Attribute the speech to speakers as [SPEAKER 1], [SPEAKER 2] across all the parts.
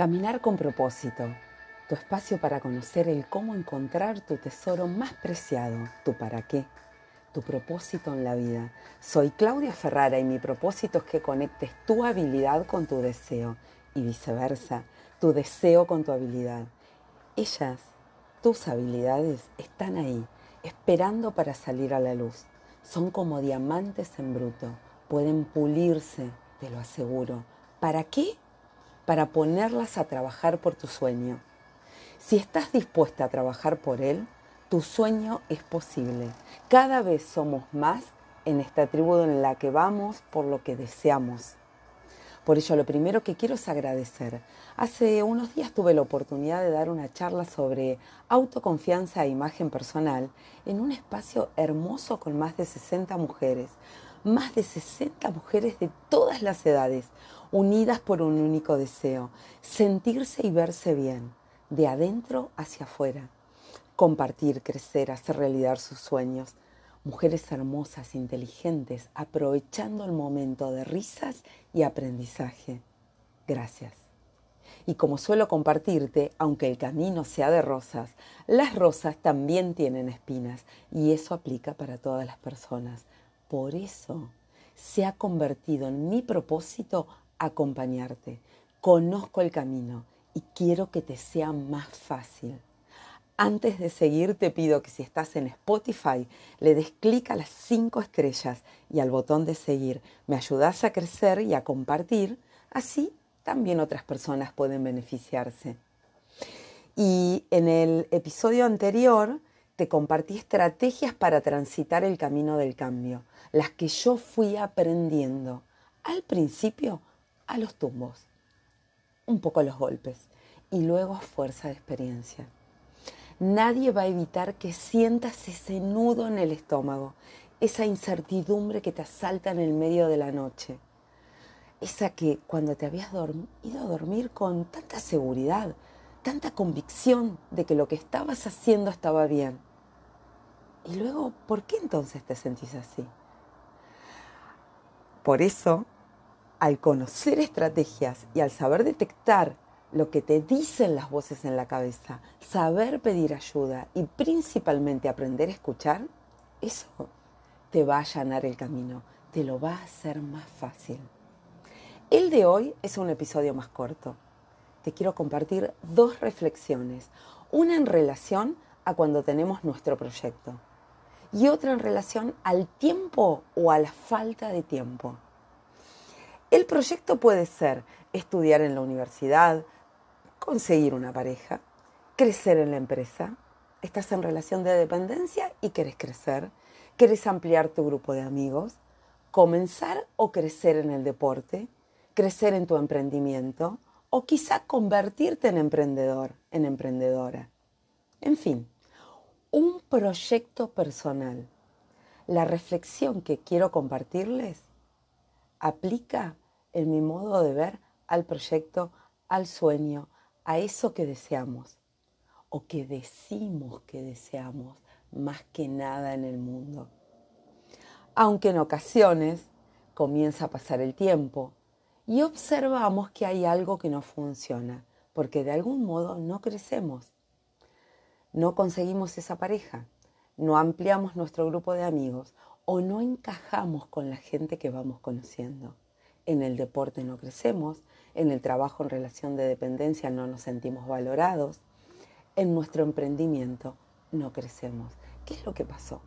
[SPEAKER 1] Caminar con propósito, tu espacio para conocer el cómo encontrar tu tesoro más preciado, tu para qué, tu propósito en la vida. Soy Claudia Ferrara y mi propósito es que conectes tu habilidad con tu deseo y viceversa, tu deseo con tu habilidad. Ellas, tus habilidades, están ahí, esperando para salir a la luz. Son como diamantes en bruto, pueden pulirse, te lo aseguro. ¿Para qué? Para ponerlas a trabajar por tu sueño. Si estás dispuesta a trabajar por él, tu sueño es posible. Cada vez somos más en esta tribu en la que vamos por lo que deseamos. Por ello, lo primero que quiero es agradecer. Hace unos días tuve la oportunidad de dar una charla sobre autoconfianza e imagen personal en un espacio hermoso con más de 60 mujeres, más de 60 mujeres de todas las edades, unidas por un único deseo, sentirse y verse bien, de adentro hacia afuera, compartir, crecer, hacer realidad sus sueños. Mujeres hermosas, inteligentes, aprovechando el momento de risas y aprendizaje. Gracias. Y como suelo compartirte, aunque el camino sea de rosas, las rosas también tienen espinas y eso aplica para todas las personas. Por eso se ha convertido en mi propósito acompañarte. Conozco el camino y quiero que te sea más fácil. Antes de seguir, te pido que si estás en Spotify, le des clic a las cinco estrellas y al botón de seguir. Me ayudas a crecer y a compartir. Así también otras personas pueden beneficiarse. Y en el episodio anterior te compartí estrategias para transitar el camino del cambio las que yo fui aprendiendo al principio a los tumbos, un poco a los golpes y luego a fuerza de experiencia. Nadie va a evitar que sientas ese nudo en el estómago, esa incertidumbre que te asalta en el medio de la noche, esa que cuando te habías ido a dormir con tanta seguridad, tanta convicción de que lo que estabas haciendo estaba bien. Y luego, ¿por qué entonces te sentís así? Por eso, al conocer estrategias y al saber detectar lo que te dicen las voces en la cabeza, saber pedir ayuda y principalmente aprender a escuchar, eso te va a allanar el camino, te lo va a hacer más fácil. El de hoy es un episodio más corto. Te quiero compartir dos reflexiones, una en relación a cuando tenemos nuestro proyecto y otra en relación al tiempo o a la falta de tiempo. El proyecto puede ser estudiar en la universidad, conseguir una pareja, crecer en la empresa, estás en relación de dependencia y quieres crecer, quieres ampliar tu grupo de amigos, comenzar o crecer en el deporte, crecer en tu emprendimiento o quizá convertirte en emprendedor, en emprendedora. En fin, un proyecto personal. La reflexión que quiero compartirles aplica en mi modo de ver al proyecto, al sueño, a eso que deseamos o que decimos que deseamos más que nada en el mundo. Aunque en ocasiones comienza a pasar el tiempo y observamos que hay algo que no funciona, porque de algún modo no crecemos no conseguimos esa pareja, no ampliamos nuestro grupo de amigos o no encajamos con la gente que vamos conociendo. En el deporte no crecemos, en el trabajo en relación de dependencia no nos sentimos valorados, en nuestro emprendimiento no crecemos. ¿Qué es lo que pasó?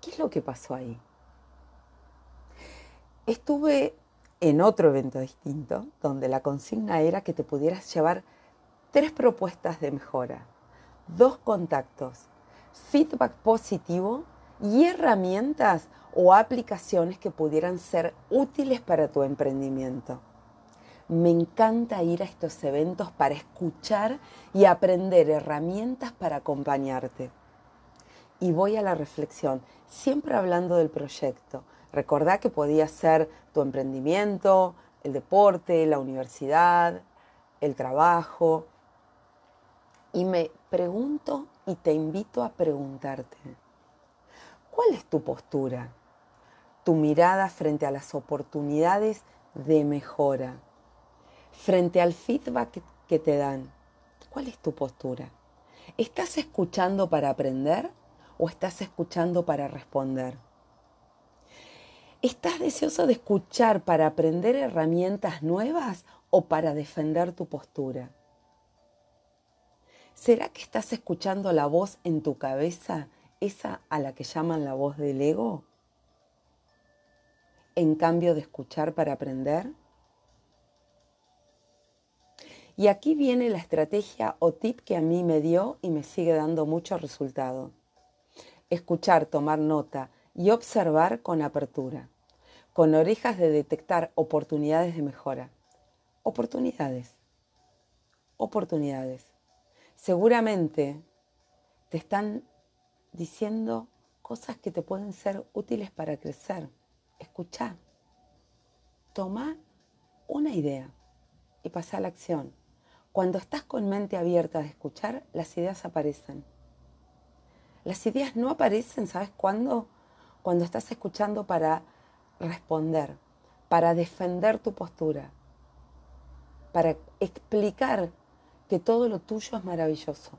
[SPEAKER 1] ¿Qué es lo que pasó ahí? Estuve en otro evento distinto, donde la consigna era que te pudieras llevar tres propuestas de mejora, dos contactos, feedback positivo y herramientas o aplicaciones que pudieran ser útiles para tu emprendimiento. Me encanta ir a estos eventos para escuchar y aprender herramientas para acompañarte. Y voy a la reflexión, siempre hablando del proyecto. Recordá que podía ser tu emprendimiento, el deporte, la universidad, el trabajo, y me pregunto y te invito a preguntarte, ¿cuál es tu postura? Tu mirada frente a las oportunidades de mejora. frente al feedback que te dan, ¿cuál es tu postura? ¿Estás escuchando para aprender o estás escuchando para responder? ¿Estás deseoso de escuchar para aprender herramientas nuevas o para defender tu postura? ¿Será que estás escuchando la voz en tu cabeza, esa a la que llaman la voz del ego? En cambio de escuchar para aprender. Y aquí viene la estrategia o tip que a mí me dio y me sigue dando mucho resultado. Escuchar, tomar nota y observar con apertura, con orejas de detectar oportunidades de mejora. Oportunidades. Oportunidades. Seguramente te están diciendo cosas que te pueden ser útiles para crecer. Escucha. Toma una idea y pasa a la acción. Cuando estás con mente abierta de escuchar, las ideas aparecen. Las ideas no aparecen, ¿sabes cuándo? Cuando estás escuchando para responder, para defender tu postura, para explicar que todo lo tuyo es maravilloso,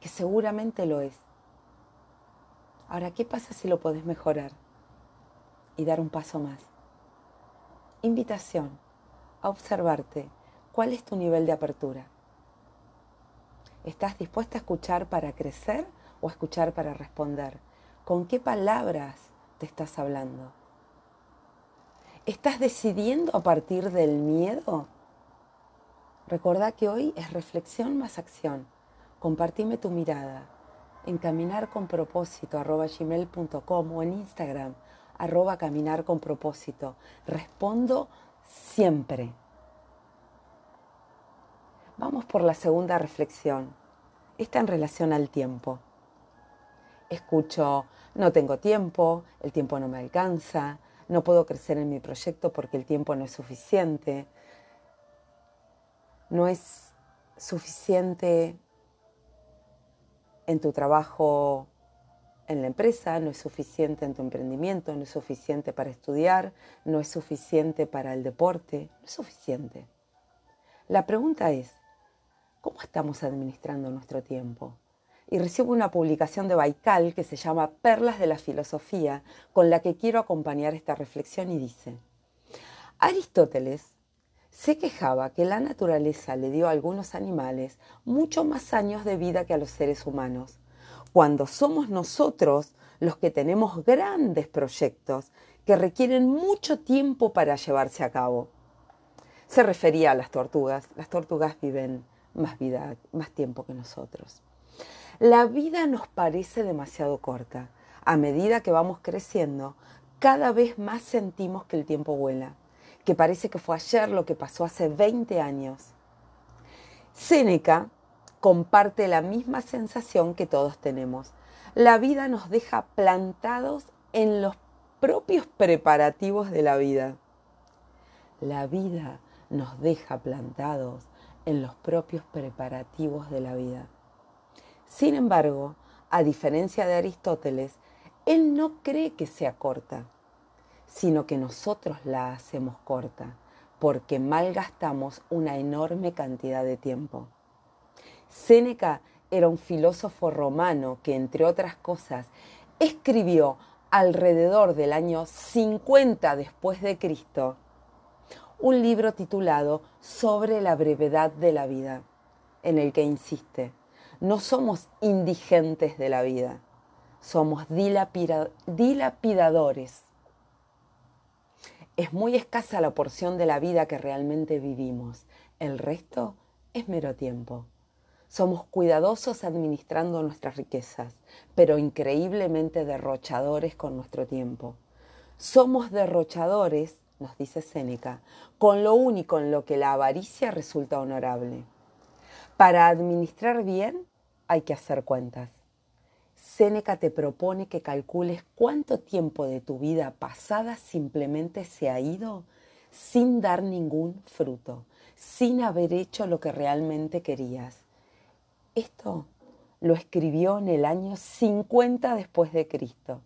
[SPEAKER 1] que seguramente lo es. Ahora, ¿qué pasa si lo podés mejorar y dar un paso más? Invitación a observarte cuál es tu nivel de apertura. ¿Estás dispuesta a escuchar para crecer o a escuchar para responder? ¿Con qué palabras te estás hablando? ¿Estás decidiendo a partir del miedo? Recordá que hoy es reflexión más acción. Compartime tu mirada en caminar con propósito gmail.com o en Instagram arroba caminar. Respondo siempre. Vamos por la segunda reflexión. Está en relación al tiempo. Escucho, no tengo tiempo, el tiempo no me alcanza, no puedo crecer en mi proyecto porque el tiempo no es suficiente, no es suficiente en tu trabajo en la empresa, no es suficiente en tu emprendimiento, no es suficiente para estudiar, no es suficiente para el deporte, no es suficiente. La pregunta es, ¿cómo estamos administrando nuestro tiempo? Y recibo una publicación de Baikal que se llama Perlas de la Filosofía, con la que quiero acompañar esta reflexión y dice, Aristóteles se quejaba que la naturaleza le dio a algunos animales mucho más años de vida que a los seres humanos, cuando somos nosotros los que tenemos grandes proyectos que requieren mucho tiempo para llevarse a cabo. Se refería a las tortugas. Las tortugas viven más vida, más tiempo que nosotros. La vida nos parece demasiado corta. A medida que vamos creciendo, cada vez más sentimos que el tiempo vuela, que parece que fue ayer lo que pasó hace 20 años. Séneca comparte la misma sensación que todos tenemos. La vida nos deja plantados en los propios preparativos de la vida. La vida nos deja plantados en los propios preparativos de la vida. Sin embargo, a diferencia de Aristóteles, él no cree que sea corta, sino que nosotros la hacemos corta, porque malgastamos una enorme cantidad de tiempo. Séneca era un filósofo romano que, entre otras cosas, escribió alrededor del año 50 después de Cristo un libro titulado Sobre la brevedad de la vida, en el que insiste, no somos indigentes de la vida, somos dilapidadores. Es muy escasa la porción de la vida que realmente vivimos, el resto es mero tiempo. Somos cuidadosos administrando nuestras riquezas, pero increíblemente derrochadores con nuestro tiempo. Somos derrochadores, nos dice Séneca, con lo único en lo que la avaricia resulta honorable. Para administrar bien hay que hacer cuentas. Séneca te propone que calcules cuánto tiempo de tu vida pasada simplemente se ha ido sin dar ningún fruto, sin haber hecho lo que realmente querías esto lo escribió en el año 50 después de Cristo.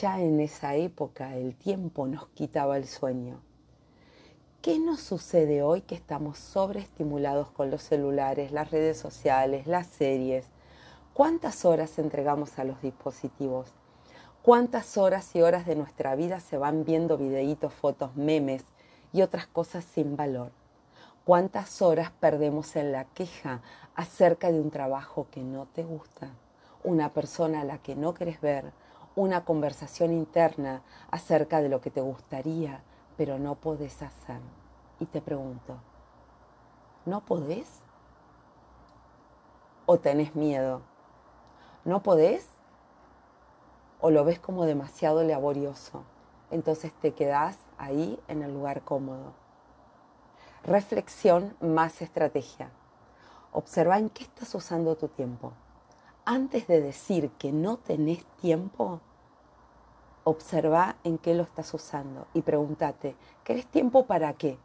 [SPEAKER 1] Ya en esa época el tiempo nos quitaba el sueño. ¿Qué nos sucede hoy que estamos sobreestimulados con los celulares, las redes sociales, las series? ¿Cuántas horas entregamos a los dispositivos? ¿Cuántas horas y horas de nuestra vida se van viendo videitos, fotos, memes y otras cosas sin valor? ¿Cuántas horas perdemos en la queja acerca de un trabajo que no te gusta, una persona a la que no quieres ver, una conversación interna acerca de lo que te gustaría, pero no podés hacer? Y te pregunto, ¿no podés? ¿O tenés miedo? ¿No podés? o lo ves como demasiado laborioso. Entonces te quedas ahí en el lugar cómodo. Reflexión más estrategia. Observa en qué estás usando tu tiempo. Antes de decir que no tenés tiempo, observa en qué lo estás usando y pregúntate, ¿querés tiempo para qué?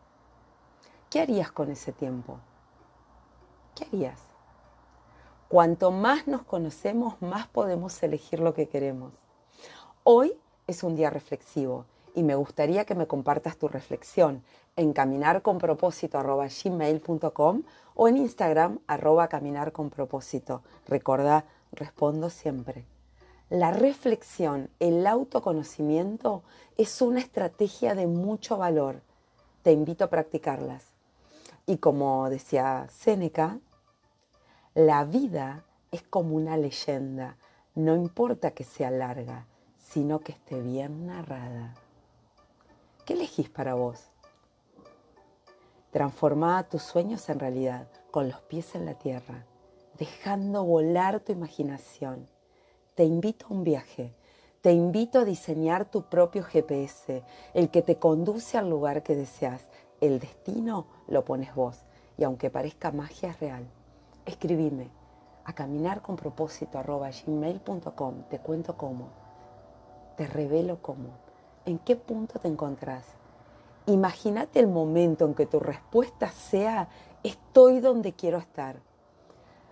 [SPEAKER 1] ¿Qué harías con ese tiempo? ¿Qué harías? Cuanto más nos conocemos, más podemos elegir lo que queremos. Hoy es un día reflexivo y me gustaría que me compartas tu reflexión en caminarconpropósito.gmail.com o en Instagram arroba caminarconpropósito. Recordá, respondo siempre. La reflexión, el autoconocimiento es una estrategia de mucho valor. Te invito a practicarlas. Y como decía Séneca, la vida es como una leyenda, no importa que sea larga, sino que esté bien narrada. ¿Qué elegís para vos? Transforma tus sueños en realidad, con los pies en la tierra, dejando volar tu imaginación. Te invito a un viaje, te invito a diseñar tu propio GPS, el que te conduce al lugar que deseas. El destino lo pones vos, y aunque parezca magia real, escribime a caminarconpropósito.gmail.com. Te cuento cómo. Te revelo cómo. ¿En qué punto te encontrás? Imagínate el momento en que tu respuesta sea estoy donde quiero estar.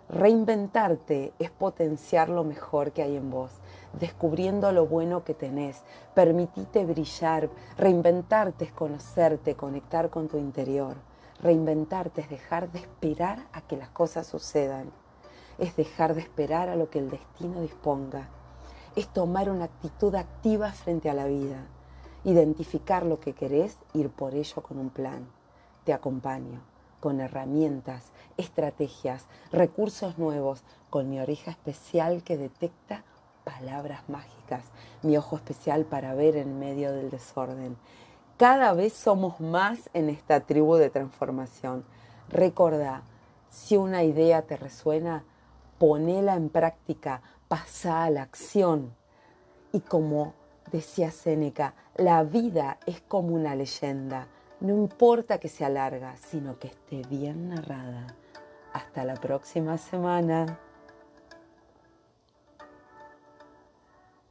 [SPEAKER 1] Reinventarte es potenciar lo mejor que hay en vos, descubriendo lo bueno que tenés. Permitite brillar. Reinventarte es conocerte, conectar con tu interior. Reinventarte es dejar de esperar a que las cosas sucedan. Es dejar de esperar a lo que el destino disponga. Es tomar una actitud activa frente a la vida. Identificar lo que querés, ir por ello con un plan. Te acompaño con herramientas, estrategias, recursos nuevos, con mi oreja especial que detecta palabras mágicas, mi ojo especial para ver en medio del desorden cada vez somos más en esta tribu de transformación. Recordá, si una idea te resuena, ponela en práctica, pasa a la acción. Y como decía Séneca, la vida es como una leyenda. No importa que sea larga, sino que esté bien narrada. Hasta la próxima semana.